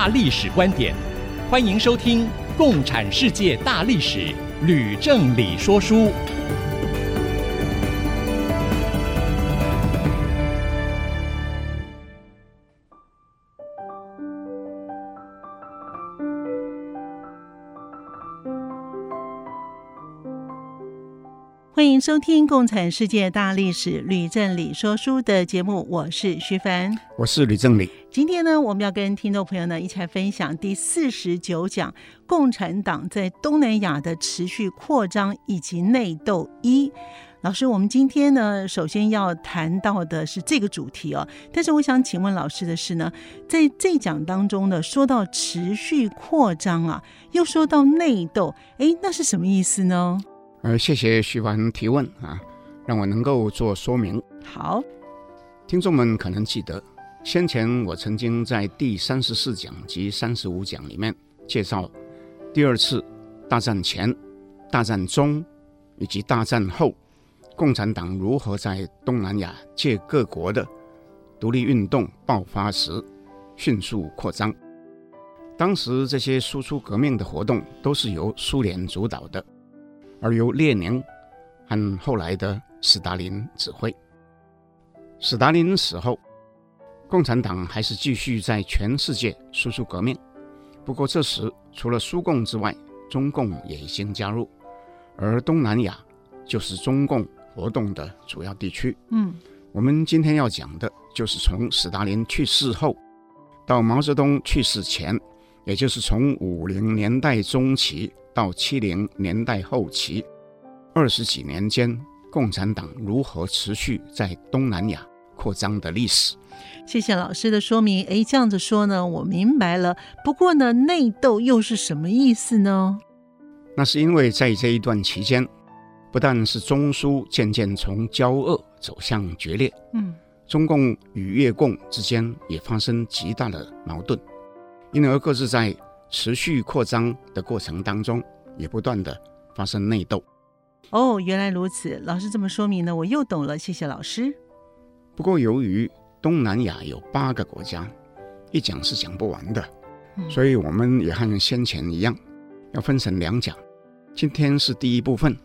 大历史观点，欢迎收听《共产世界大历史》，吕正理说书。迎收听《共产世界大历史》吕正理说书的节目，我是徐凡，我是吕正理。今天呢，我们要跟听众朋友呢一起来分享第四十九讲：共产党在东南亚的持续扩张以及内斗一。老师，我们今天呢，首先要谈到的是这个主题哦。但是我想请问老师的是呢，在这讲当中呢，说到持续扩张啊，又说到内斗，哎，那是什么意思呢？呃，谢谢徐凡提问啊，让我能够做说明。好，听众们可能记得，先前我曾经在第三十四讲及三十五讲里面介绍第二次大战前、大战中以及大战后，共产党如何在东南亚借各国的独立运动爆发时迅速扩张。当时这些输出革命的活动都是由苏联主导的。而由列宁和后来的斯大林指挥。斯大林死后，共产党还是继续在全世界输出革命。不过这时除了苏共之外，中共也已经加入，而东南亚就是中共活动的主要地区。嗯，我们今天要讲的就是从斯大林去世后到毛泽东去世前，也就是从五零年代中期。到七零年代后期，二十几年间，共产党如何持续在东南亚扩张的历史。谢谢老师的说明。哎，这样子说呢，我明白了。不过呢，内斗又是什么意思呢？那是因为在这一段期间，不但是中苏渐渐从交恶走向决裂，嗯，中共与越共之间也发生极大的矛盾，因而各自在。持续扩张的过程当中，也不断的发生内斗。哦，原来如此，老师这么说明呢，我又懂了。谢谢老师。不过，由于东南亚有八个国家，一讲是讲不完的，嗯，所以我们也和先前一样，要分成两讲。今天是第一部分，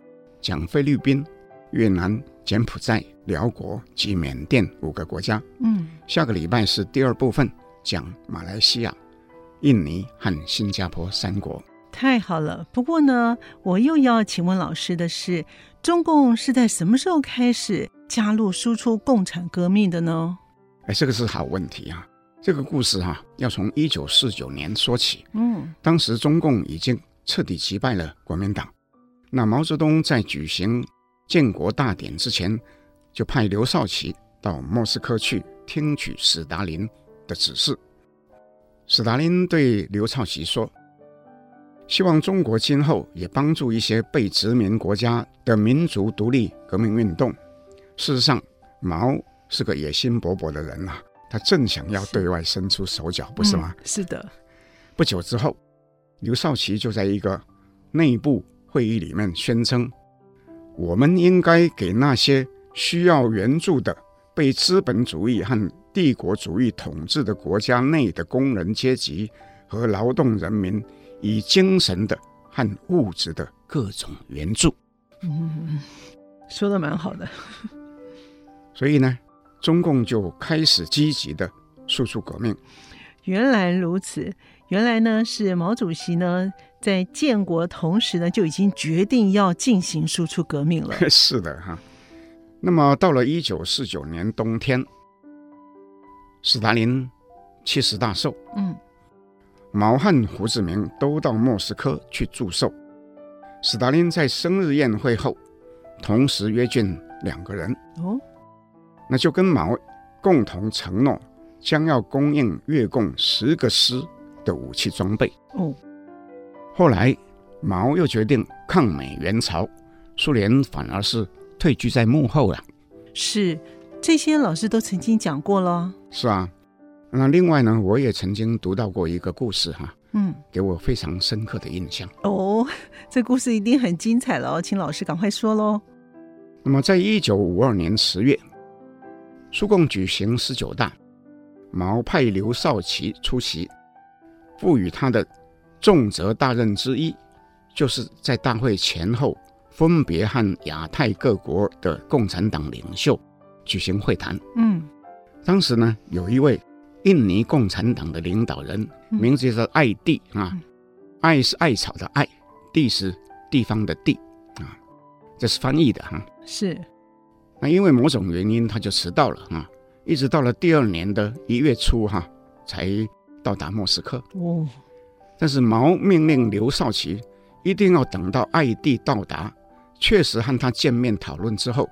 讲菲律宾、越南、柬埔寨、辽国及缅甸五个国家。嗯，下个礼拜是第二部分，讲马来西亚。印尼和新加坡三国。太好了。不过呢，我又要请问老师的是，中共是在什么时候开始加入输出共产革命的呢？哎，这个是好问题啊。这个故事哈、啊，要从一九四九年说起。嗯，当时中共已经彻底击败了国民党。那毛泽东在举行建国大典之前，就派刘少奇到莫斯科去听取斯大林的指示。斯大林对刘少奇说：“希望中国今后也帮助一些被殖民国家的民族独立革命运动。”事实上，毛是个野心勃勃的人啊，他正想要对外伸出手脚，不是吗？嗯，是的。不久之后，刘少奇就在一个内部会议里面宣称：“我们应该给那些需要援助的被资本主义和。”帝国主义统治的国家内的工人阶级和劳动人民，以精神的和物质的各种援助。嗯，说的蛮好的。所以呢，中共就开始积极的输出革命。原来如此，原来呢是毛主席呢在建国同时呢就已经决定要进行输出革命了。是的哈。那么到了一九四九年冬天。斯大林七十大寿，嗯，毛和胡志明都到莫斯科去祝寿。斯大林在生日宴会后，同时约见两个人，哦，那就跟毛共同承诺，将要供应越共十个师的武器装备。哦，后来毛又决定抗美援朝，苏联反而是退居在幕后了。是，这些老师都曾经讲过了。是啊，那另外呢，我也曾经读到过一个故事哈，嗯，给我非常深刻的印象。哦，这故事一定很精彩了哦，请老师赶快说喽。那么，在一九五二年十月，苏共举行十九大，毛派刘少奇出席，赋予他的重责大任之一，就是在大会前后。分别和亚太各国的共产党领袖举行会谈。嗯，当时呢，有一位印尼共产党的领导人，名字叫艾蒂啊，艾是艾草的艾，蒂是地方的地啊，这是翻译的哈。是。那因为某种原因，他就迟到了啊，一直到了第二年的一月初哈，才到达莫斯科。哦。但是毛命令刘少奇一定要等到艾蒂到达。确实和他见面讨论之后，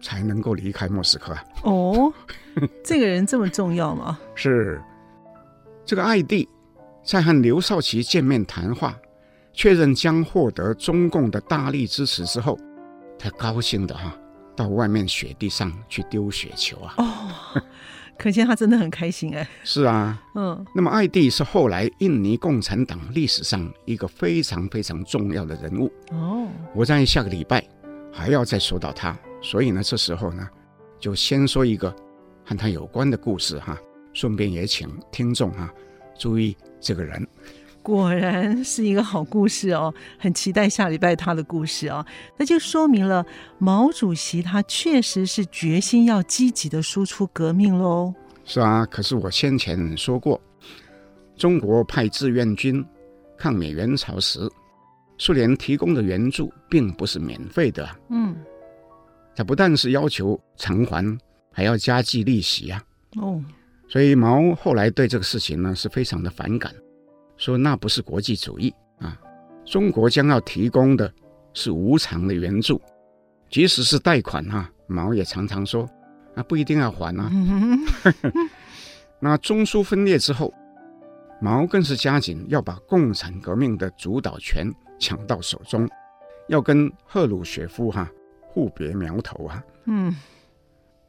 才能够离开莫斯科。哦，这个人这么重要吗？是，这个艾蒂在和刘少奇见面谈话，确认将获得中共的大力支持之后，他高兴的哈，到外面雪地上去丢雪球啊。哦，可见他真的很开心哎。是啊，嗯。那么艾蒂是后来印尼共产党历史上一个非常非常重要的人物。哦。我在下个礼拜还要再说到他，所以呢，这时候呢，就先说一个和他有关的故事哈，顺便也请听众哈注意这个人。果然是一个好故事哦，很期待下礼拜他的故事哦。那就说明了毛主席他确实是决心要积极的输出革命喽。是啊，可是我先前说过，中国派志愿军抗美援朝时。苏联提供的援助并不是免费的，嗯，他不但是要求偿还，还要加计利息啊。哦，所以毛后来对这个事情呢是非常的反感，说那不是国际主义啊，中国将要提供的是无偿的援助，即使是贷款哈、啊，毛也常常说啊不一定要还啊。嗯、那中苏分裂之后，毛更是加紧要把共产革命的主导权。抢到手中，要跟赫鲁雪夫哈互别苗头啊！嗯，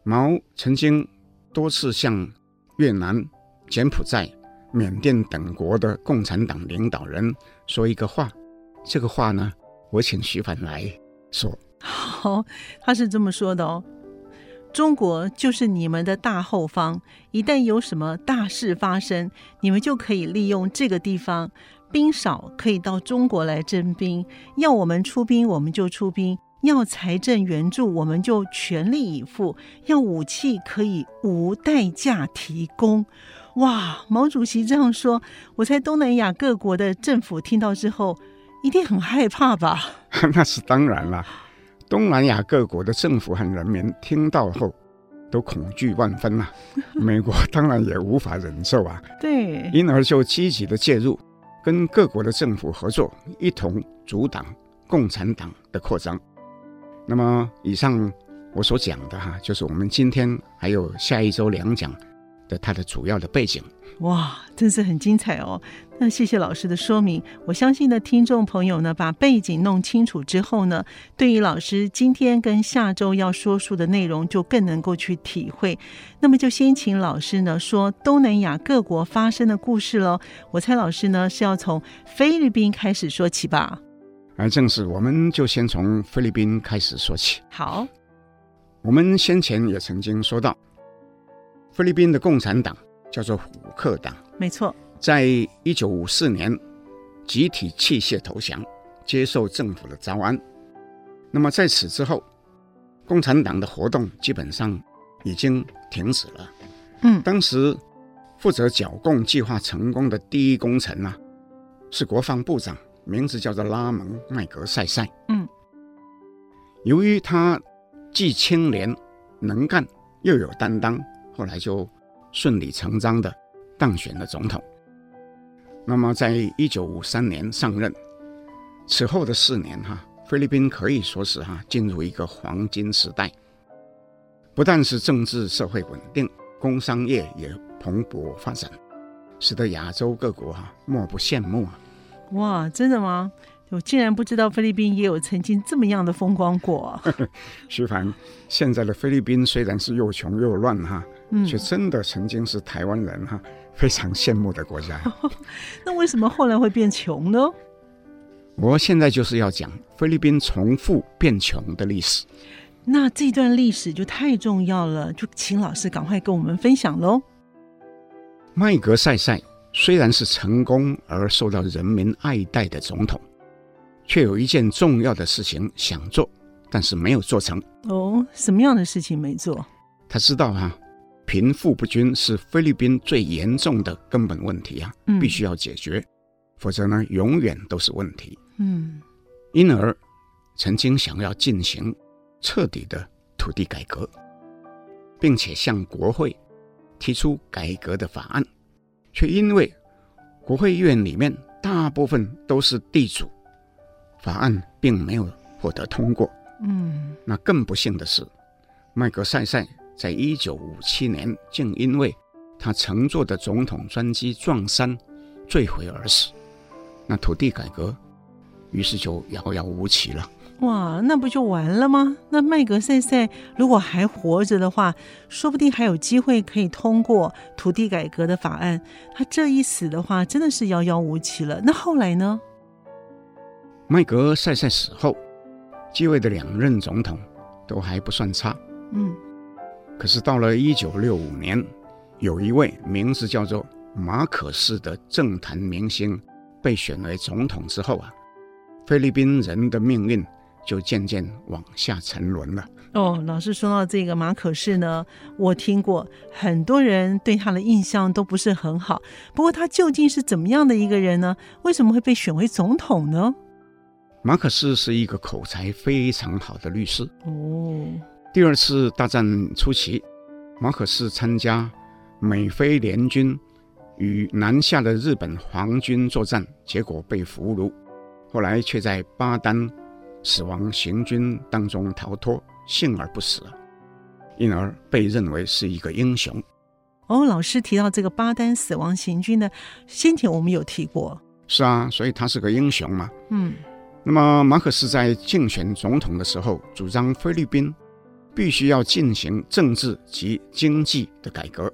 毛曾经多次向越南、柬埔寨、缅甸等国的共产党领导人说一个话，这个话呢，我请徐凡来说。好，他是这么说的哦：中国就是你们的大后方，一旦有什么大事发生，你们就可以利用这个地方。兵少可以到中国来征兵，要我们出兵我们就出兵，要财政援助我们就全力以赴，要武器可以无代价提供。哇，毛主席这样说，我猜东南亚各国的政府听到之后一定很害怕吧？那是当然啦，东南亚各国的政府和人民听到后都恐惧万分啊。美国当然也无法忍受啊，对，因而就积极的介入。跟各国的政府合作，一同阻挡共产党的扩张。那么，以上我所讲的哈，就是我们今天还有下一周两讲的它的主要的背景。哇，真是很精彩哦！那谢谢老师的说明。我相信呢，听众朋友呢，把背景弄清楚之后呢，对于老师今天跟下周要说书的内容，就更能够去体会。那么，就先请老师呢说东南亚各国发生的故事喽。我猜老师呢是要从菲律宾开始说起吧？而正是，我们就先从菲律宾开始说起。好，我们先前也曾经说到，菲律宾的共产党。叫做虎克党，没错，在一九五四年集体弃械投降，接受政府的招安。那么在此之后，共产党的活动基本上已经停止了。嗯，当时负责剿共计划成功的第一功臣呢、啊，是国防部长，名字叫做拉蒙麦格赛赛。嗯，由于他既清廉能干，又有担当，后来就。顺理成章的当选了总统。那么，在一九五三年上任，此后的四年哈，菲律宾可以说是哈进入一个黄金时代，不但是政治社会稳定，工商业也蓬勃发展。使得亚洲各国哈、啊、莫不羡慕啊！哇，真的吗？我竟然不知道菲律宾也有曾经这么样的风光过。徐凡，现在的菲律宾虽然是又穷又乱哈，嗯，却真的曾经是台湾人哈非常羡慕的国家。那为什么后来会变穷呢？我现在就是要讲菲律宾从富变穷的历史。那这段历史就太重要了，就请老师赶快跟我们分享喽。麦格赛赛虽然是成功而受到人民爱戴的总统。却有一件重要的事情想做，但是没有做成。哦，什么样的事情没做？他知道哈、啊，贫富不均是菲律宾最严重的根本问题啊，嗯、必须要解决，否则呢，永远都是问题。嗯，因而曾经想要进行彻底的土地改革，并且向国会提出改革的法案，却因为国会院里面大部分都是地主。法案并没有获得通过。嗯，那更不幸的是，麦格赛赛在一九五七年竟因为他乘坐的总统专机撞山坠毁而死。那土地改革于是就遥遥无期了。哇，那不就完了吗？那麦格赛赛如果还活着的话，说不定还有机会可以通过土地改革的法案。他这一死的话，真的是遥遥无期了。那后来呢？麦格赛赛死后，继位的两任总统都还不算差。嗯，可是到了一九六五年，有一位名字叫做马可斯的政坛明星被选为总统之后啊，菲律宾人的命运就渐渐往下沉沦了。哦，老师说到这个马可仕呢，我听过很多人对他的印象都不是很好。不过他究竟是怎么样的一个人呢？为什么会被选为总统呢？马可仕是一个口才非常好的律师。哦，第二次大战初期，马可仕参加美菲联军与南下的日本皇军作战，结果被俘虏，后来却在巴丹死亡行军当中逃脱，幸而不死，因而被认为是一个英雄。哦，老师提到这个巴丹死亡行军呢，先前我们有提过。是啊，所以他是个英雄嘛。嗯。那么，马可仕在竞选总统的时候，主张菲律宾必须要进行政治及经济的改革。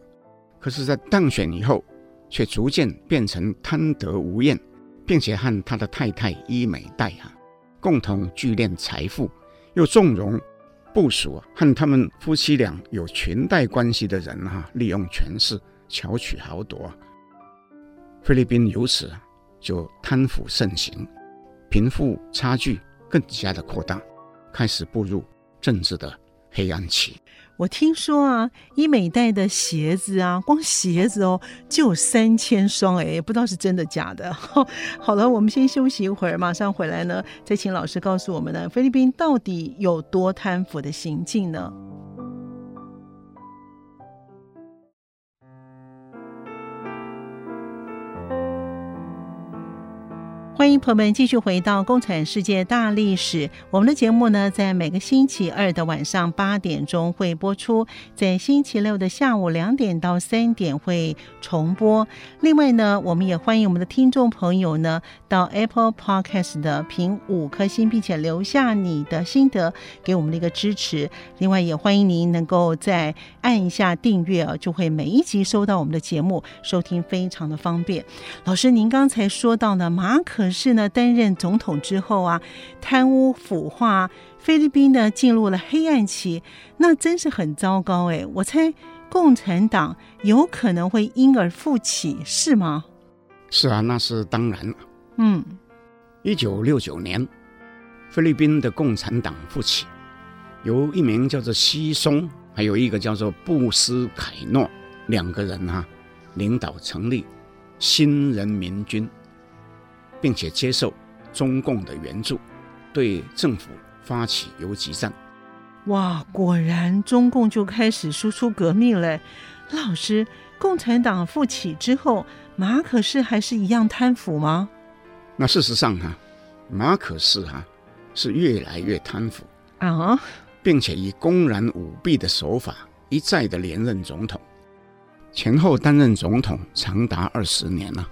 可是，在当选以后，却逐渐变成贪得无厌，并且和他的太太伊美黛啊共同聚敛财富，又纵容部署和他们夫妻俩有裙带关系的人哈利用权势巧取豪夺。菲律宾由此就贪腐盛行。贫富差距更加的扩大，开始步入政治的黑暗期。我听说啊，伊美黛的鞋子啊，光鞋子哦就有三千双，哎，也不知道是真的假的。好了，我们先休息一会儿，马上回来呢，再请老师告诉我们呢，菲律宾到底有多贪腐的行径呢？欢迎朋友们继续回到《共产世界大历史》。我们的节目呢，在每个星期二的晚上八点钟会播出，在星期六的下午两点到三点会重播。另外呢，我们也欢迎我们的听众朋友呢，到 Apple Podcast 的评五颗星，并且留下你的心得，给我们的一个支持。另外，也欢迎您能够再按一下订阅啊，就会每一集收到我们的节目，收听非常的方便。老师，您刚才说到呢，马可。可是呢，担任总统之后啊，贪污腐化，菲律宾呢进入了黑暗期，那真是很糟糕哎！我猜共产党有可能会因而复起，是吗？是啊，那是当然了。嗯，一九六九年，菲律宾的共产党复起，由一名叫做西松，还有一个叫做布斯凯诺两个人哈、啊，领导成立新人民军。并且接受中共的援助，对政府发起游击战。哇，果然中共就开始输出革命了。老师，共产党复起之后，马可仕还是一样贪腐吗？那事实上哈、啊，马可仕哈是越来越贪腐啊，并且以公然舞弊的手法一再的连任总统。前后担任总统长达二十年了。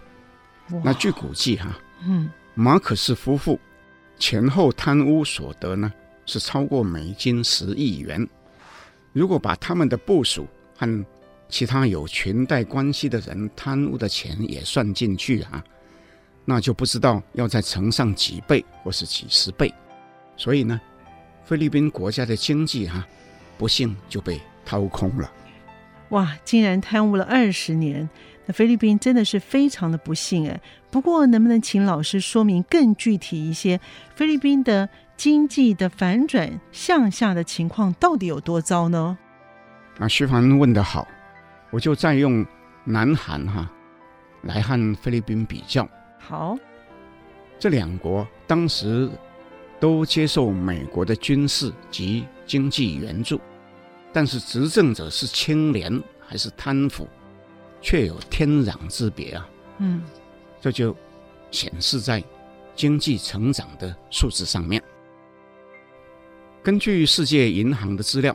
那据估计哈，嗯，马可斯夫妇前后贪污所得呢是超过美金十亿元。如果把他们的部属和其他有裙带关系的人贪污的钱也算进去啊，那就不知道要再乘上几倍或是几十倍。所以呢，菲律宾国家的经济哈、啊，不幸就被掏空了。哇，竟然贪污了二十年，那菲律宾真的是非常的不幸哎。不过，能不能请老师说明更具体一些，菲律宾的经济的反转向下的情况到底有多糟呢？啊，徐凡问得好，我就再用南韩哈来和菲律宾比较。好，这两国当时都接受美国的军事及经济援助。但是执政者是清廉还是贪腐，却有天壤之别啊！嗯，这就显示在经济成长的数字上面。根据世界银行的资料，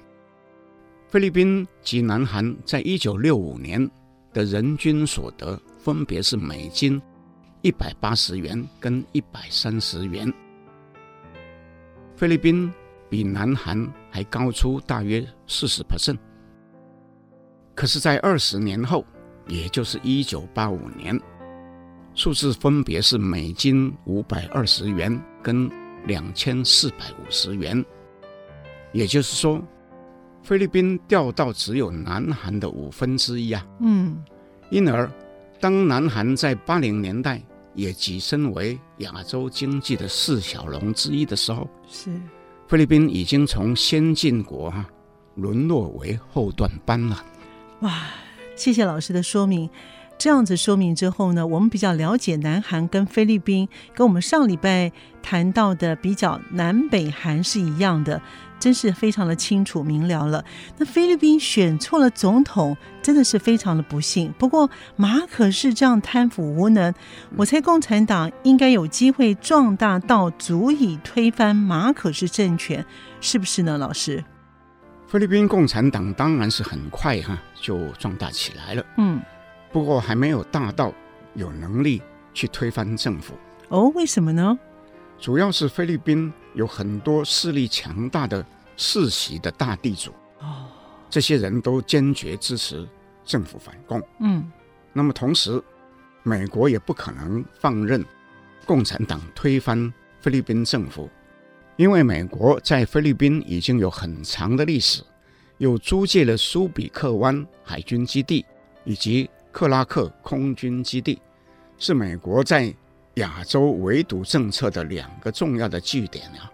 菲律宾及南韩在一九六五年的人均所得分别是美金一百八十元跟一百三十元。菲律宾。比南韩还高出大约四十 percent，可是，在二十年后，也就是一九八五年，数字分别是美金五百二十元跟两千四百五十元，也就是说，菲律宾掉到只有南韩的五分之一啊。嗯，因而，当南韩在八零年代也跻身为亚洲经济的四小龙之一的时候，是。菲律宾已经从先进国哈沦落为后段班了。哇，谢谢老师的说明。这样子说明之后呢，我们比较了解南韩跟菲律宾，跟我们上礼拜谈到的比较南北韩是一样的。真是非常的清楚明了了。那菲律宾选错了总统，真的是非常的不幸。不过马可是这样贪腐无能，我猜共产党应该有机会壮大到足以推翻马可是政权，是不是呢，老师？菲律宾共产党当然是很快哈就壮大起来了，嗯，不过还没有大到有能力去推翻政府。哦，为什么呢？主要是菲律宾有很多势力强大的世袭的大地主，哦，这些人都坚决支持政府反共。嗯，那么同时，美国也不可能放任共产党推翻菲律宾政府，因为美国在菲律宾已经有很长的历史，又租借了苏比克湾海军基地以及克拉克空军基地，是美国在。亚洲围堵政策的两个重要的据点啊，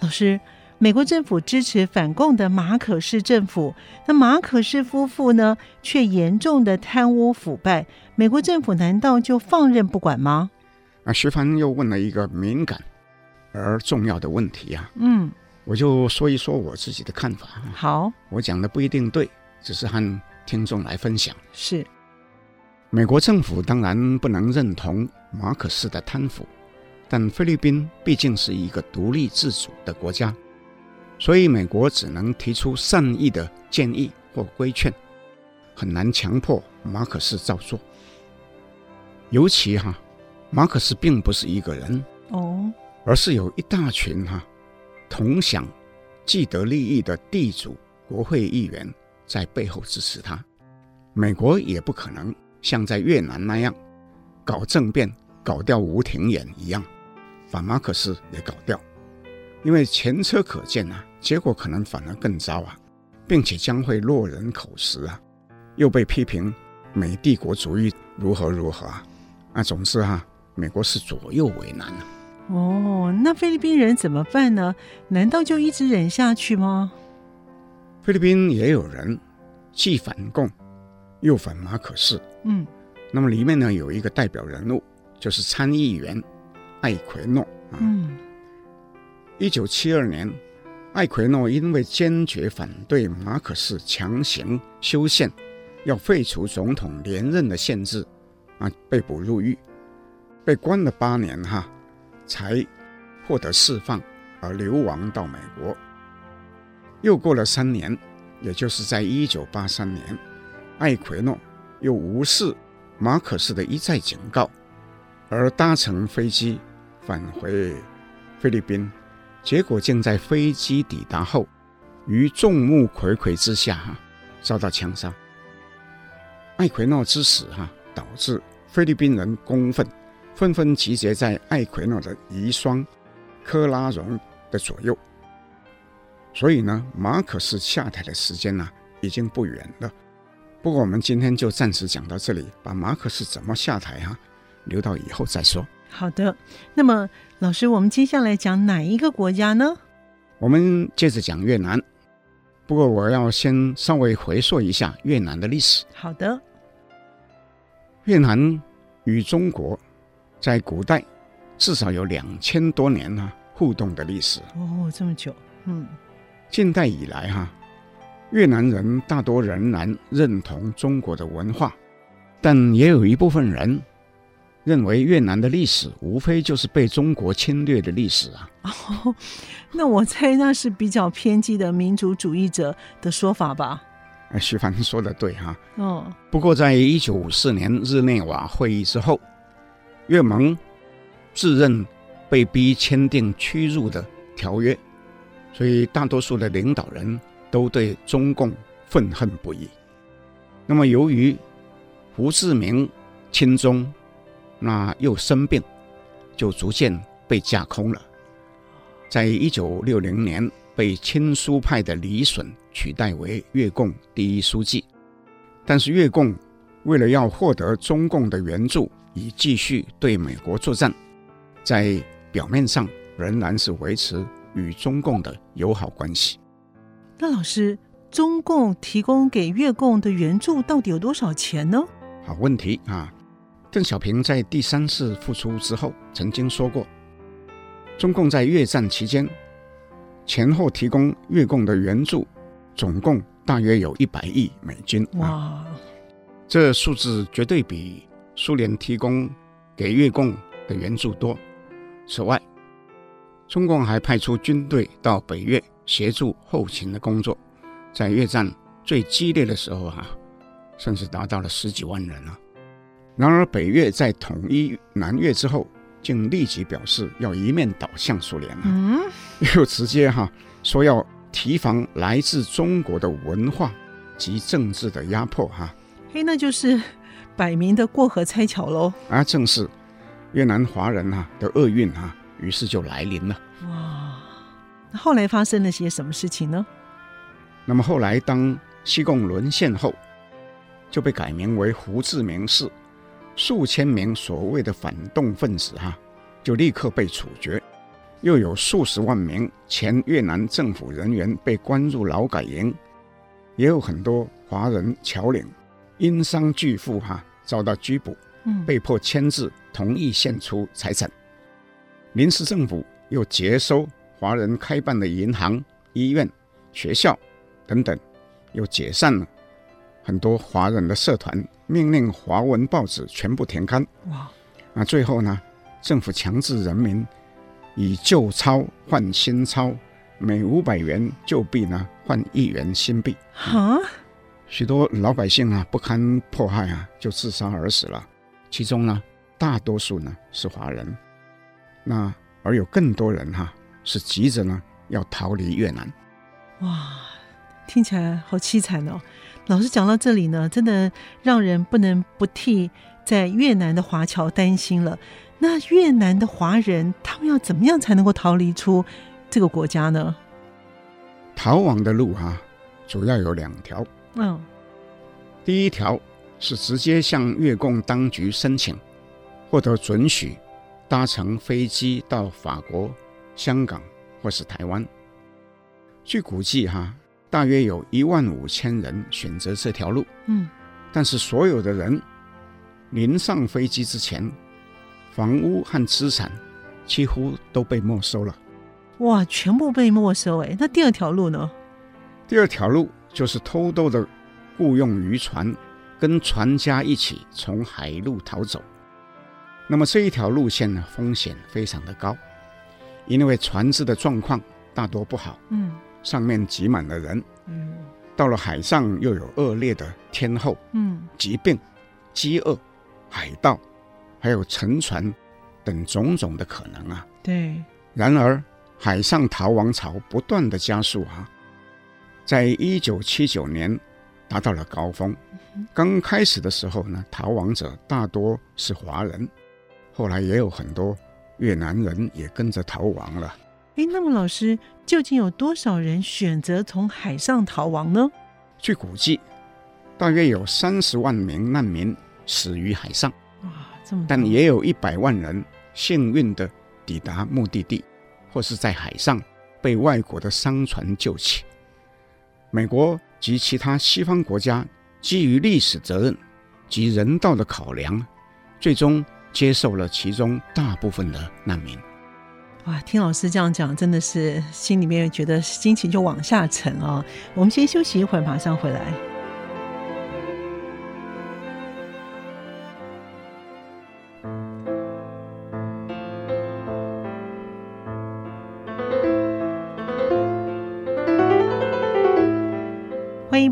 老师，美国政府支持反共的马可仕政府，那马可仕夫妇呢，却严重的贪污腐败，美国政府难道就放任不管吗？啊，徐帆又问了一个敏感而重要的问题啊，嗯，我就说一说我自己的看法。好，我讲的不一定对，只是和听众来分享。是。美国政府当然不能认同马可斯的贪腐，但菲律宾毕竟是一个独立自主的国家，所以美国只能提出善意的建议或规劝，很难强迫马可斯照做。尤其哈，马可斯并不是一个人哦，而是有一大群哈同享既得利益的地主国会议员在背后支持他，美国也不可能。像在越南那样搞政变，搞掉吴廷琰一样，把马可斯也搞掉，因为前车可鉴啊，结果可能反而更糟啊，并且将会落人口实啊，又被批评美帝国主义如何如何啊，啊，总之哈、啊，美国是左右为难啊。哦，那菲律宾人怎么办呢？难道就一直忍下去吗？菲律宾也有人既反共。又反马可仕，嗯，那么里面呢有一个代表人物，就是参议员艾奎诺啊。嗯，一九七二年，艾奎诺因为坚决反对马可仕强行修宪，要废除总统连任的限制，啊，被捕入狱，被关了八年哈，才获得释放而流亡到美国。又过了三年，也就是在一九八三年。艾奎诺又无视马可斯的一再警告，而搭乘飞机返回菲律宾，结果竟在飞机抵达后，于众目睽睽之下哈遭到枪杀。艾奎诺之死哈，导致菲律宾人公愤，纷纷集结在艾奎诺的遗孀科拉荣的左右。所以呢，马可斯下台的时间呢、已经不远了。不过我们今天就暂时讲到这里，把马可是怎么下台哈、啊，留到以后再说。好的，那么老师，我们接下来讲哪一个国家呢？我们接着讲越南。不过我要先稍微回溯一下越南的历史。好的，越南与中国在古代至少有两千多年呢、啊、互动的历史。哦，这么久，嗯。近代以来，哈，越南人大多仍然认同中国的文化，但也有一部分人认为越南的历史无非就是被中国侵略的历史啊。哦，那我猜那是比较偏激的民族主义者的说法吧？哎，徐帆说的对哈。哦，不过在一九五四年日内瓦会议之后，越盟自认被逼签订屈辱的条约。所以，大多数的领导人都对中共愤恨不已。那么，由于胡志明亲中，那又生病，就逐渐被架空了。在一九六零年，被亲苏派的李隼取代为越共第一书记。但是，越共为了要获得中共的援助，以继续对美国作战，在表面上仍然是维持。与中共的友好关系。那老师，中共提供给越共的援助到底有多少钱呢？好问题啊！邓小平在第三次复出之后曾经说过，中共在越战期间前后提供越共的援助总共大约有一百亿美金。哇，这数字绝对比苏联提供给越共的援助多。此外，中共还派出军队到北越协助后勤的工作，在越战最激烈的时候哈、啊，甚至达到了十几万人啊。然而北越在统一南越之后，竟立即表示要一面倒向苏联了，嗯，又直接哈、啊、说要提防来自中国的文化及政治的压迫哈、啊。嘿，那就是摆明的过河拆桥喽。啊，正是越南华人啊的厄运啊。于是就来临了。后来发生了些什么事情呢？那么后来，当西贡沦陷后，就被改名为胡志明市，数千名所谓的反动分子哈，就立刻被处决，又有数十万名前越南政府人员被关入劳改营，也有很多华人侨领因伤拒付哈，遭到拘捕，被迫签字同意献出财产。临时政府又接收华人开办的银行、医院、学校等等，又解散了很多华人的社团，命令华文报纸全部停刊。哇！那最后呢，政府强制人民以旧钞换新钞，每五百元旧币呢换一元新币。哈！许多老百姓啊不堪迫害啊，就自杀而死了。其中呢，大多数呢是华人。那而有更多人哈是急着呢要逃离越南，哇，听起来好凄惨哦。老师讲到这里呢，真的让人不能不替在越南的华侨担心了。那越南的华人他们要怎么样才能够逃离出这个国家呢？逃亡的路哈主要有两条。嗯，第一条是直接向越共当局申请，获得准许。搭乘飞机到法国、香港或是台湾，据估计哈，大约有一万五千人选择这条路。嗯，但是所有的人临上飞机之前，房屋和资产几乎都被没收了。哇，全部被没收哎！那第二条路呢？第二条路就是偷渡的雇用渔船，跟船家一起从海路逃走。那么这一条路线呢，风险非常的高，因为船只的状况大多不好，嗯，上面挤满了人，嗯，到了海上又有恶劣的天候，嗯，疾病、饥饿、海盗，还有沉船等种种的可能啊。对。然而，海上逃亡潮不断的加速啊，在一九七九年达到了高峰。刚开始的时候呢，逃亡者大多是华人，后来也有很多越南人也跟着逃亡了。哎，那么老师，究竟有多少人选择从海上逃亡呢？据估计，大约有三十万名难民死于海上。哇，这么多！但也有一百万人幸运地抵达目的地，或是在海上被外国的商船救起。美国及其他西方国家。基于历史责任及人道的考量，最终接受了其中大部分的难民。哇，听老师这样讲，真的是心里面觉得心情就往下沉啊！我们先休息一会儿，马上回来。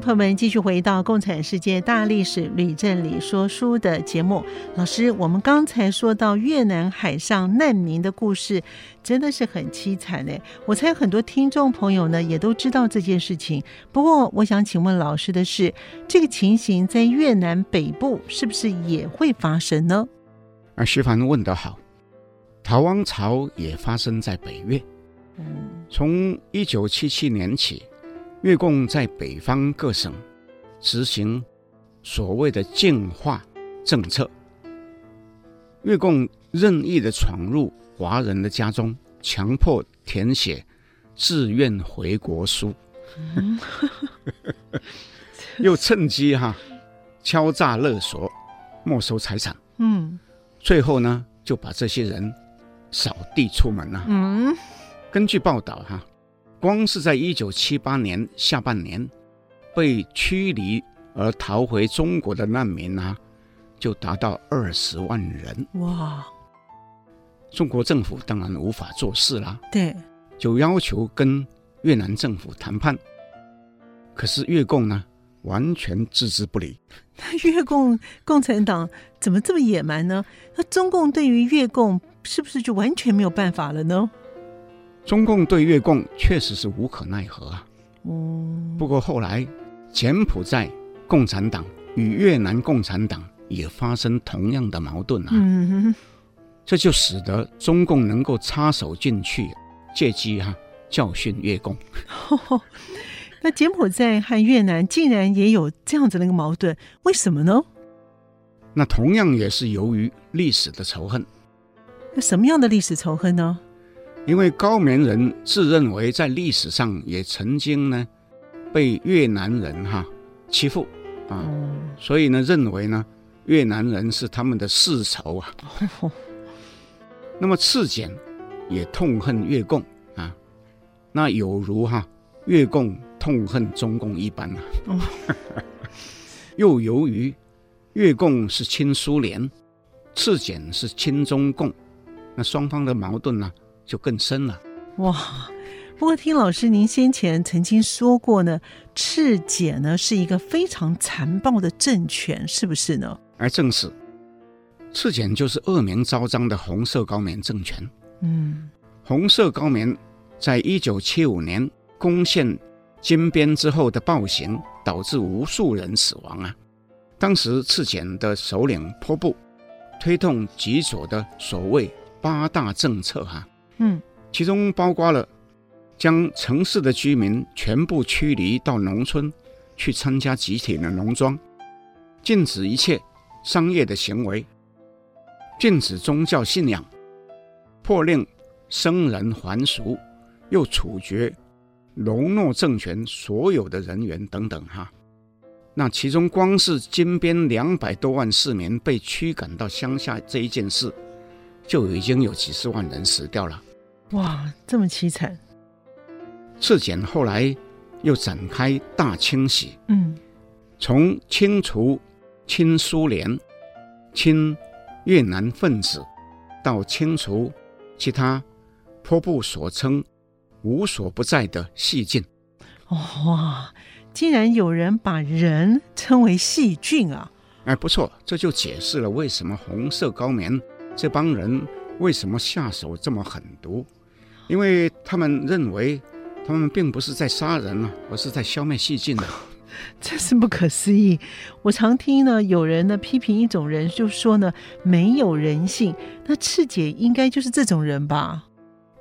朋友们继续回到《共产世界大历史吕振理说书》的节目。老师，我们刚才说到越南海上难民的故事，真的是很凄惨诶。我猜很多听众朋友呢也都知道这件事情。不过，我想请问老师的是，这个情形在越南北部是不是也会发生呢？啊，徐凡问得好，逃亡潮也发生在北越。嗯，从一九七七年起。越共在北方各省执行所谓的净化政策，越共任意的闯入华人的家中，强迫填写自愿回国书，嗯、又趁机哈敲诈勒索，没收财产。嗯，最后呢就把这些人扫地出门了。嗯，根据报道哈。光是在一九七八年下半年，被驱离而逃回中国的难民啊，就达到二十万人。哇！中国政府当然无法做事啦，对，就要求跟越南政府谈判。可是越共呢，完全置之不理。那越共共产党怎么这么野蛮呢？那中共对于越共是不是就完全没有办法了呢？中共对越共确实是无可奈何啊。不过后来，柬埔寨共产党与越南共产党也发生同样的矛盾啊。嗯这就使得中共能够插手进去，借机哈教训越共。那柬埔寨和越南竟然也有这样子的一个矛盾，为什么呢？那同样也是由于历史的仇恨。那什么样的历史仇恨呢？因为高棉人自认为在历史上也曾经呢被越南人哈欺负啊，嗯、所以呢认为呢越南人是他们的世仇啊。哦、那么赤柬也痛恨越共啊，那有如哈越共痛恨中共一般啊。哦、又由于越共是亲苏联，赤柬是亲中共，那双方的矛盾呢？就更深了哇！不过听老师您先前曾经说过呢，赤柬呢是一个非常残暴的政权，是不是呢？而正是，赤柬就是恶名昭彰的红色高棉政权。嗯，红色高棉在一九七五年攻陷金边之后的暴行，导致无数人死亡啊！当时赤柬的首领坡布推动极左的所谓八大政策，哈。嗯，其中包括了将城市的居民全部驱离到农村去参加集体的农庄，禁止一切商业的行为，禁止宗教信仰，破令僧人还俗，又处决隆诺政权所有的人员等等哈。那其中光是金边两百多万市民被驱赶到乡下这一件事，就已经有几十万人死掉了。哇，这么凄惨！赤柬后来又展开大清洗，嗯，从清除亲苏联、亲越南分子，到清除其他坡布所称无所不在的细菌。哇，竟然有人把人称为细菌啊！哎，不错，这就解释了为什么红色高棉这帮人为什么下手这么狠毒，因为他们认为他们并不是在杀人啊，而是在消灭细菌的。真是不可思议！我常听呢，有人呢批评一种人，就说呢没有人性。那赤姐应该就是这种人吧？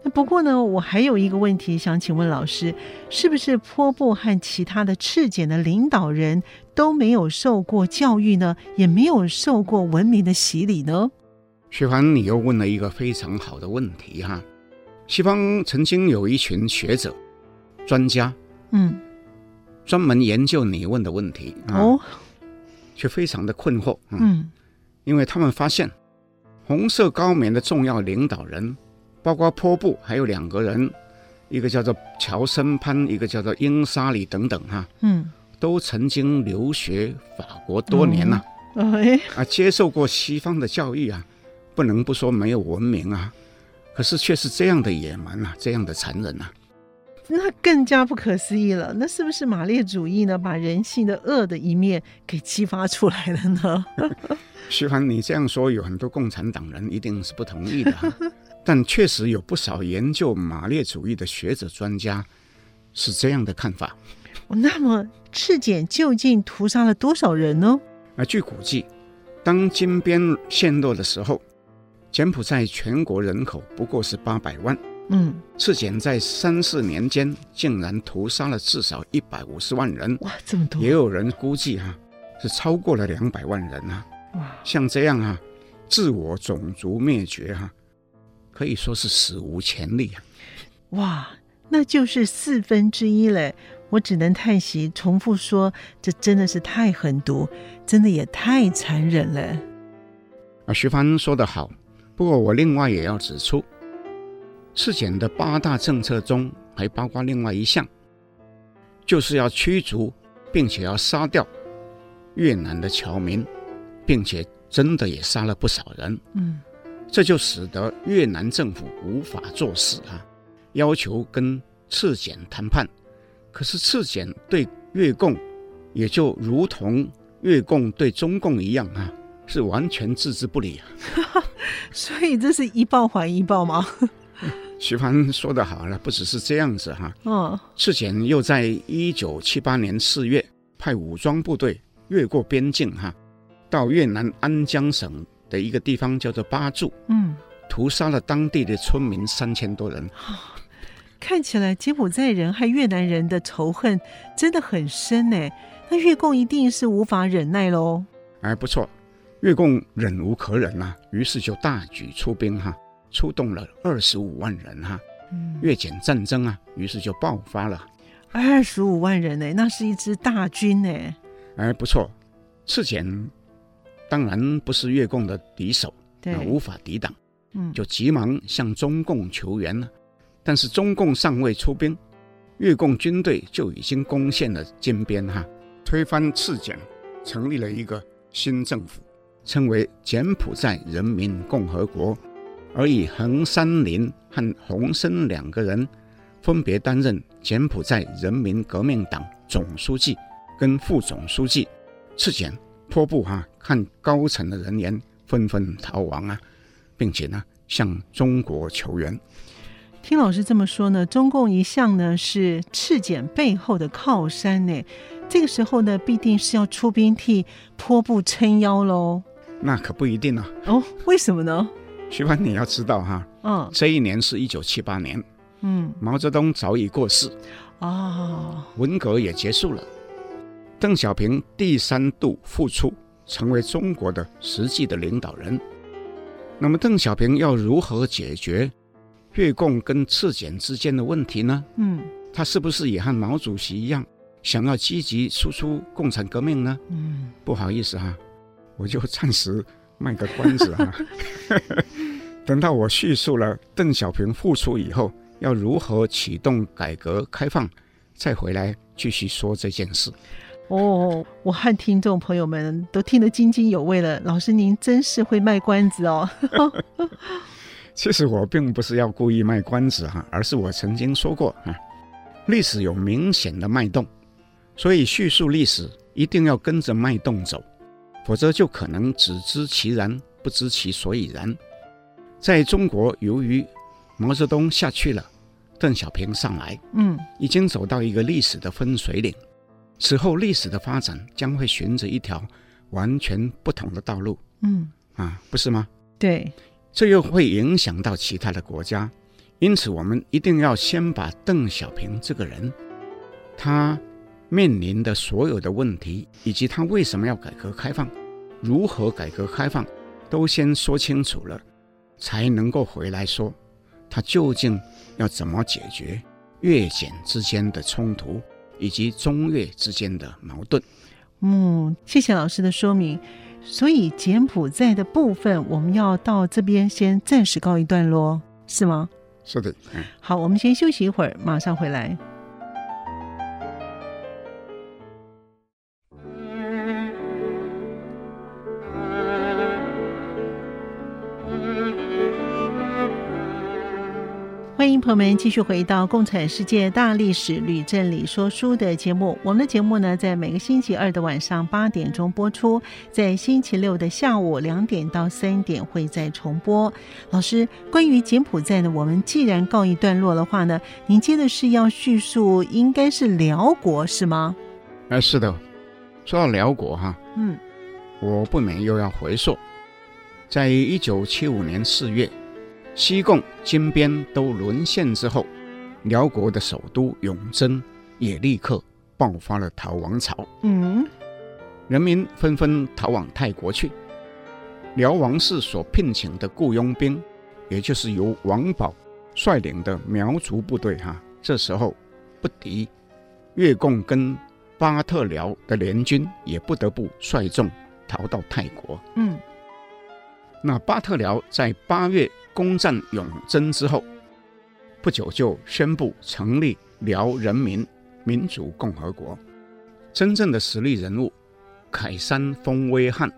那不过呢，我还有一个问题想请问老师：是不是坡布和其他的赤冼的领导人都没有受过教育呢？也没有受过文明的洗礼呢？徐凡，你又问了一个非常好的问题哈。西方曾经有一群学者、专家，嗯。专门研究你问的问题哦，却非常的困惑。嗯，因为他们发现红色高棉的重要领导人，包括坡布，还有两个人，一个叫做乔森潘，一个叫做英沙里等等哈。嗯，都曾经留学法国多年了，啊，接受过西方的教育啊，不能不说没有文明啊，可是却是这样的野蛮啊，这样的残忍啊。那更加不可思议了，那是不是马列主义呢？把人性的恶的一面给激发出来了呢？徐凡，你这样说，有很多共产党人一定是不同意的，但确实有不少研究马列主义的学者专家是这样的看法。那么赤柬究竟屠杀了多少人呢？啊，据估计，当金边陷落的时候，柬埔寨全国人口不过是八百万。嗯，赤柬在三四年间竟然屠杀了至少一百五十万人，哇，这么多！也有人估计哈、啊，是超过了两百万人啊。哇，像这样啊，自我种族灭绝哈、啊，可以说是史无前例啊。哇，那就是四分之一嘞！我只能叹息，重复说，这真的是太狠毒，真的也太残忍了。啊，徐帆说得好，不过我另外也要指出。赤柬的八大政策中还包括另外一项，就是要驱逐并且要杀掉越南的侨民，并且真的也杀了不少人。嗯，这就使得越南政府无法做事啊，要求跟赤柬谈判。可是赤柬对越共也就如同越共对中共一样啊，是完全置之不理啊。所以这是一报还一报吗？徐帆说的好了，不只是这样子哈。哦，赤冼又在一九七八年四月派武装部队越过边境哈，到越南安江省的一个地方叫做巴柱，嗯，屠杀了当地的村民三千多人。看起来柬埔寨人和越南人的仇恨真的很深呢。那越共一定是无法忍耐喽。哎，不错，越共忍无可忍啊，于是就大举出兵哈。出动了二十五万人哈、啊，越柬战争啊，于是就爆发了。二十五万人呢，那是一支大军呢。哎，不错，赤柬当然不是越共的敌手，对，无法抵挡，嗯，就急忙向中共求援了。但是中共尚未出兵，越共军队就已经攻陷了金边哈，推翻赤柬，成立了一个新政府，称为柬埔寨人民共和国。而以横山林和洪森两个人分别担任柬埔寨人民革命党总书记跟副总书记，赤冼、坡布哈看高层的人员纷纷逃亡啊，并且呢向中国求援。听老师这么说呢，中共一向呢是赤冼背后的靠山呢，这个时候呢必定是要出兵替坡布撑腰喽。那可不一定啊。哦，为什么呢？徐帆，你要知道哈，嗯，这一年是一九七八年，嗯，毛泽东早已过世，哦，文革也结束了，邓小平第三度复出，成为中国的实际的领导人。那么，邓小平要如何解决越共跟赤柬之间的问题呢？嗯，他是不是也和毛主席一样，想要积极输出共产革命呢？嗯，不好意思哈，我就暂时。卖个关子啊！等到我叙述了邓小平复出以后要如何启动改革开放，再回来继续说这件事。哦，我和听众朋友们都听得津津有味了。老师，您真是会卖关子哦！其实我并不是要故意卖关子哈，而是我曾经说过啊，历史有明显的脉动，所以叙述历史一定要跟着脉动走，否则就可能只知其然，不知其所以然。在中国，由于毛泽东下去了，邓小平上来，嗯，已经走到一个历史的分水岭。此后，历史的发展将会循着一条完全不同的道路。嗯，啊，不是吗？对，这又会影响到其他的国家。因此，我们一定要先把邓小平这个人，他面临的所有的问题，以及他为什么要改革开放，如何改革开放，都先说清楚了。才能够回来说，他究竟要怎么解决越柬之间的冲突，以及中越之间的矛盾。嗯，谢谢老师的说明。所以柬埔寨的部分，我们要到这边先暂时告一段落，是吗？是的。嗯。好，我们先休息一会儿，马上回来。迎朋友们继续回到《共产世界大历史吕正理说书》的节目。我们的节目呢，在每个星期二的晚上八点钟播出，在星期六的下午两点到三点会再重播。老师，关于柬埔寨呢，我们既然告一段落的话呢，您接的是要叙述，应该是辽国是吗？哎，是的。说到辽国哈，嗯，我不免又要回溯，在一九七五年四月。西贡、金边都沦陷之后，辽国的首都永贞也立刻爆发了逃亡潮。嗯，人民纷纷逃往泰国去。辽王室所聘请的雇佣兵，也就是由王保率领的苗族部队，哈，这时候不敌越共跟巴特辽的联军，也不得不率众逃到泰国。嗯，那巴特辽在八月。攻占永贞之后，不久就宣布成立辽人民民主共和国。真正的实力人物凯山丰威汉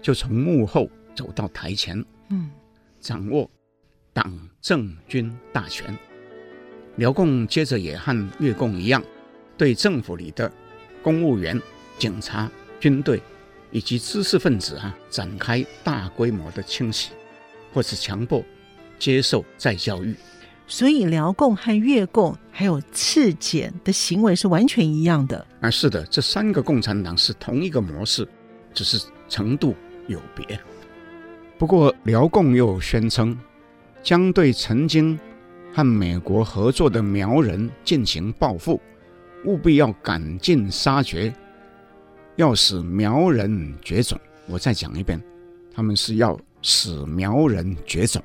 就从幕后走到台前，嗯，掌握党政军大权。辽共接着也和越共一样，对政府里的公务员、警察、军队以及知识分子啊，展开大规模的清洗。或是强迫接受再教育，所以辽共和越共还有赤柬的行为是完全一样的。啊，是的，这三个共产党是同一个模式，只是程度有别。不过辽共又宣称，将对曾经和美国合作的苗人进行报复，务必要赶尽杀绝，要使苗人绝种。我再讲一遍，他们是要。使苗人绝种！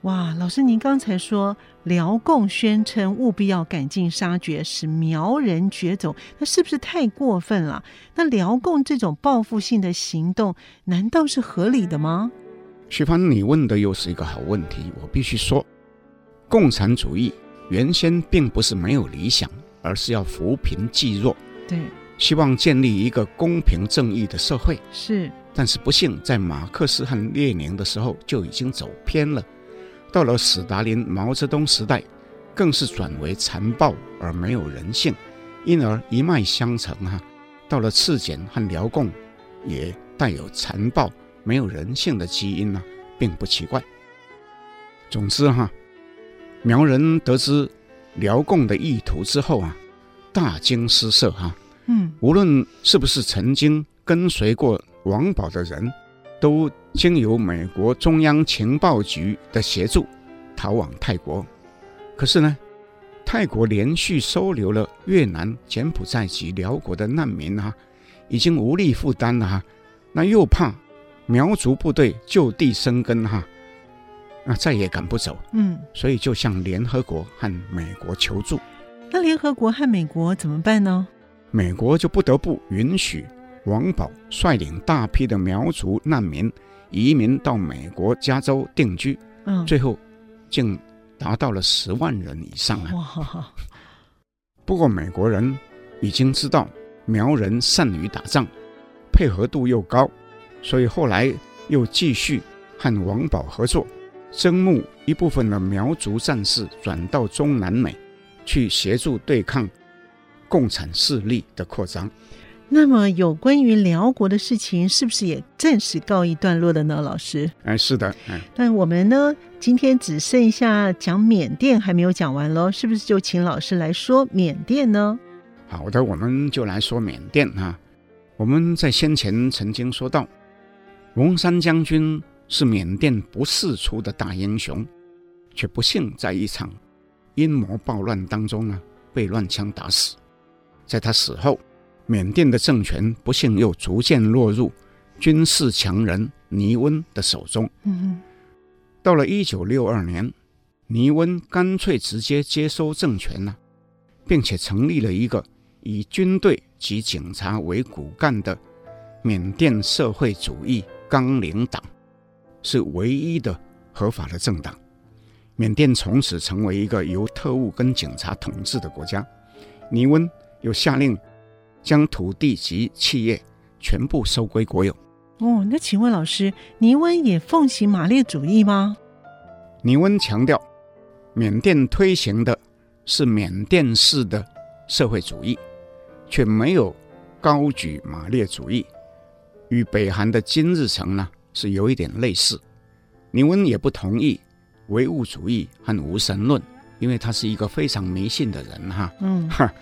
哇，老师，您刚才说辽共宣称务必要赶尽杀绝，使苗人绝种，那是不是太过分了？那辽共这种报复性的行动，难道是合理的吗？徐帆，你问的又是一个好问题。我必须说，共产主义原先并不是没有理想，而是要扶贫济弱，对，希望建立一个公平正义的社会。是。但是不幸，在马克思和列宁的时候就已经走偏了，到了斯大林、毛泽东时代，更是转为残暴而没有人性，因而一脉相承哈。到了赤柬和辽共，也带有残暴、没有人性的基因呢，并不奇怪。总之哈，苗人得知辽共的意图之后啊，大惊失色哈。嗯，无论是不是曾经跟随过。王宝的人都经由美国中央情报局的协助逃往泰国，可是呢，泰国连续收留了越南、柬埔寨及辽国的难民啊，已经无力负担了哈，那又怕苗族部队就地生根哈，那再也赶不走，嗯，所以就向联合国和美国求助。那联合国和美国怎么办呢？美国就不得不允许。王宝率领大批的苗族难民移民到美国加州定居，嗯，最后竟达到了十万人以上啊！哇！不过美国人已经知道苗人善于打仗，配合度又高，所以后来又继续和王宝合作，征募一部分的苗族战士转到中南美去协助对抗共产势力的扩张。那么，有关于辽国的事情，是不是也暂时告一段落的呢？老师？哎，是的，哎。那我们呢？今天只剩下讲缅甸还没有讲完喽，是不是就请老师来说缅甸呢？好的，我们就来说缅甸啊。我们在先前曾经说到，龙山将军是缅甸不世出的大英雄，却不幸在一场阴谋暴乱当中呢，被乱枪打死。在他死后，缅甸的政权不幸又逐渐落入军事强人尼温的手中。嗯，到了一九六二年，尼温干脆直接接收政权了，并且成立了一个以军队及警察为骨干的缅甸社会主义纲领党，是唯一的合法的政党。缅甸从此成为一个由特务跟警察统治的国家。尼温又下令。将土地及企业全部收归国有。哦，那请问老师，尼温也奉行马列主义吗？尼温强调，缅甸推行的是缅甸式的社会主义，却没有高举马列主义，与北韩的金日成呢是有一点类似。尼温也不同意唯物主义和无神论，因为他是一个非常迷信的人哈。嗯。哈。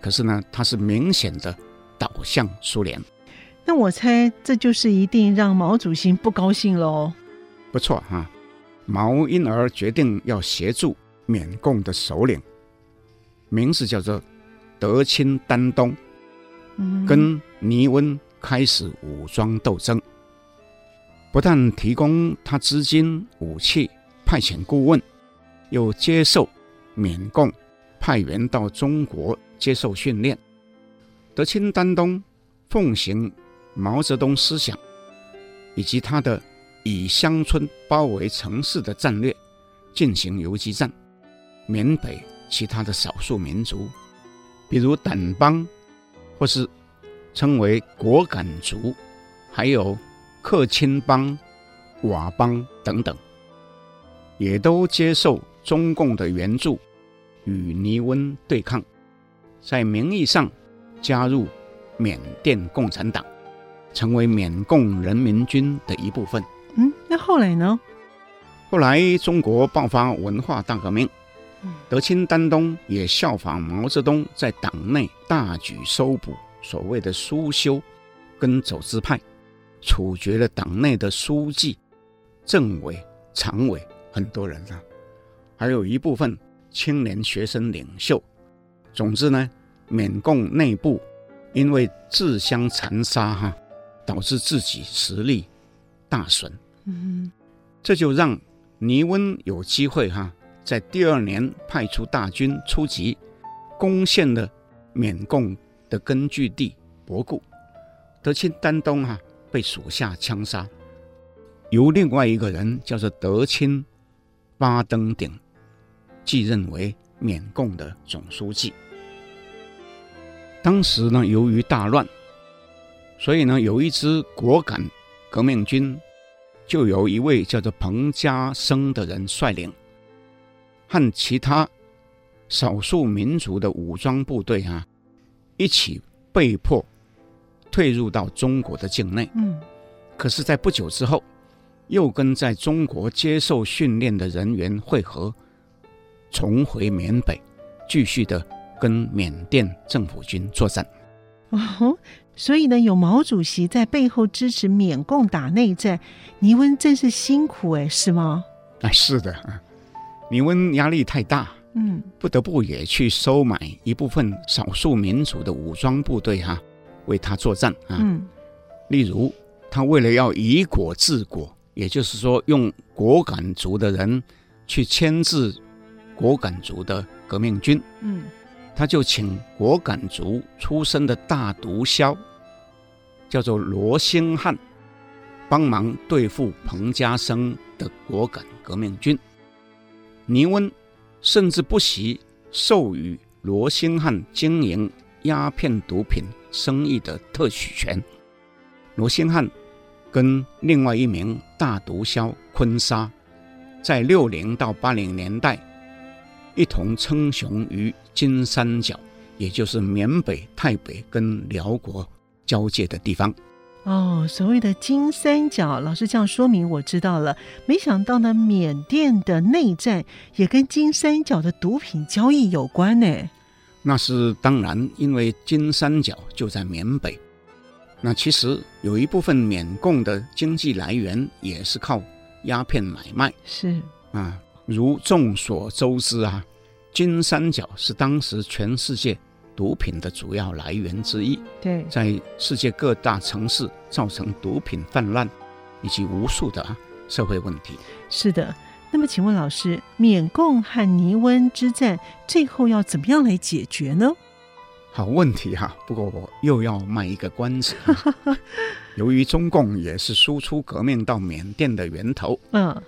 可是呢，他是明显的倒向苏联。那我猜这就是一定让毛主席不高兴喽。不错哈、啊，毛因而决定要协助缅共的首领，名字叫做德钦丹东，跟尼温开始武装斗争。不但提供他资金、武器，派遣顾问，又接受缅共派员到中国。接受训练，德钦丹东奉行毛泽东思想，以及他的以乡村包围城市的战略，进行游击战。缅北其他的少数民族，比如掸邦，或是称为果敢族，还有克钦邦、佤邦等等，也都接受中共的援助，与尼温对抗。在名义上加入缅甸共产党，成为缅共人民军的一部分。嗯，那后来呢？后来中国爆发文化大革命，德钦丹东也效仿毛泽东，在党内大举搜捕所谓的苏修跟走资派，处决了党内的书记、政委、常委很多人啊，还有一部分青年学生领袖。总之呢。缅共内部因为自相残杀哈，导致自己实力大损。嗯，这就让尼温有机会哈，在第二年派出大军出击，攻陷了缅共的根据地博固。德钦丹东哈被属下枪杀，由另外一个人叫做德钦巴登顶继任为缅共的总书记。当时呢，由于大乱，所以呢，有一支果敢革命军，就由一位叫做彭家声的人率领，和其他少数民族的武装部队啊，一起被迫退入到中国的境内。嗯，可是，在不久之后，又跟在中国接受训练的人员会合，重回缅北，继续的。跟缅甸政府军作战，哦，所以呢，有毛主席在背后支持缅共打内战，尼温真是辛苦哎，是吗？哎，是的，尼温压力太大，嗯，不得不也去收买一部分少数民族的武装部队哈、啊，为他作战啊。嗯，例如他为了要以果治国，也就是说用果敢族的人去牵制果敢族的革命军，嗯。他就请果敢族出身的大毒枭，叫做罗兴汉，帮忙对付彭家声的果敢革命军。尼温甚至不惜授予罗兴汉经营鸦片毒品生意的特许权。罗兴汉跟另外一名大毒枭坤沙，在六零到八零年代。一同称雄于金三角，也就是缅北、泰北跟辽国交界的地方。哦，所谓的金三角，老师这样说明，我知道了。没想到呢，缅甸的内战也跟金三角的毒品交易有关呢。那是当然，因为金三角就在缅北。那其实有一部分缅共的经济来源也是靠鸦片买卖。是啊，如众所周知啊，金三角是当时全世界。毒品的主要来源之一，对，在世界各大城市造成毒品泛滥，以及无数的社会问题。是的，那么请问老师，缅共和尼温之战最后要怎么样来解决呢？好问题哈，不过我又要卖一个关子。由于中共也是输出革命到缅甸的源头，嗯，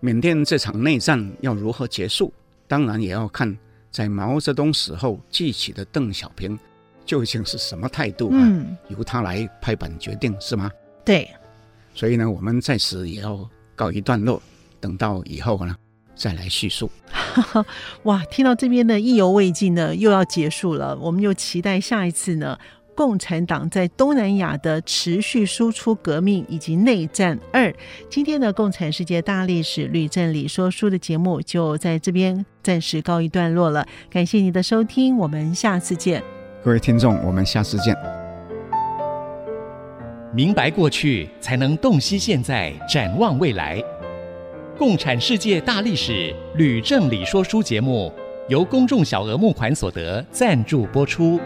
缅甸这场内战要如何结束，当然也要看。在毛泽东死后记起的邓小平究竟是什么态度啊？嗯，由他来拍板决定是吗？对，所以呢，我们在此也要告一段落，等到以后呢再来叙述。哇，听到这边呢意犹未尽呢，又要结束了，我们又期待下一次呢。共产党在东南亚的持续输出革命以及内战二，今天的《共产世界大历史吕正理说书》的节目就在这边暂时告一段落了。感谢你的收听，我们下次见。各位听众，我们下次见。明白过去，才能洞悉现在，展望未来。《共产世界大历史吕正理说书》节目由公众小额募款所得赞助播出。